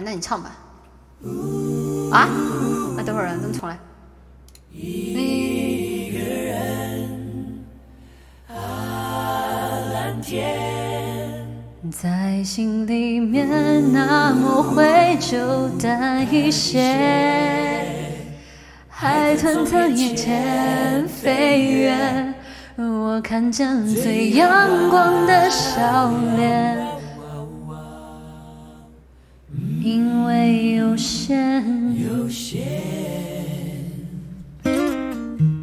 那你唱吧。啊？那等会儿啊，咱们重来。一个人，啊蓝天，在心里面那么会就淡一些。海豚在眼前飞远，我看见最阳光的笑脸。为有限，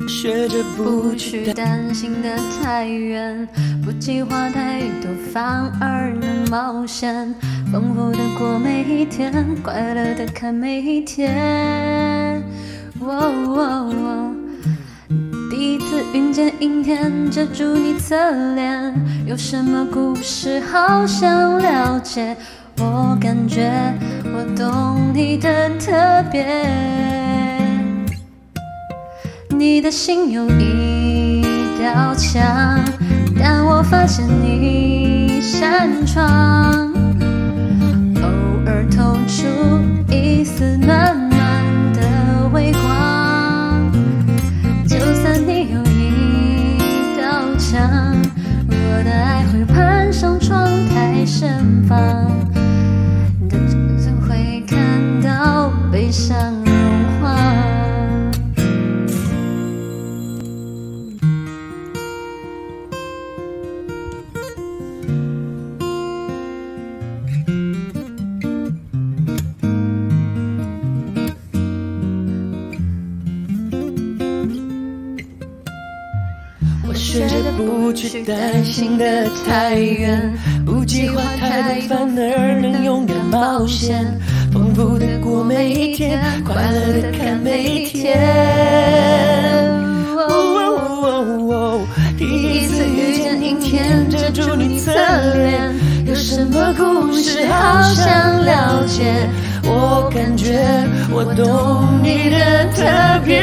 学着不去担心的太远，不计划太多，反而能冒险，丰富的过每一天，快乐的看每一天。第一次遇见阴天，遮住你侧脸，有什么故事好想了解？我感觉我懂你的特别。你的心有一道墙，但我发现你扇窗，偶尔透出一丝暖暖的。微光，就算你有一道墙，我的爱会攀上窗台盛放，学着不去担心的太远，不计划太多，反而能勇敢冒险，丰富的过每一天，快乐的看每一天。第一次遇见阴天，遮住你侧脸，有什么故事好想了解？我感觉我懂你的特别。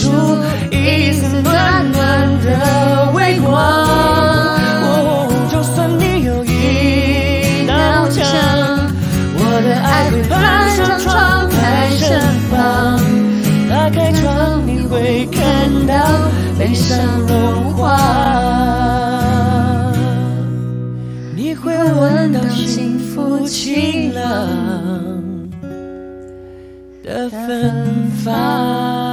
出一丝暖暖的微光。就算你有一道墙我的爱会攀上窗台盛放打开窗你会看到悲伤融化。你会闻到幸福晴朗的芬芳。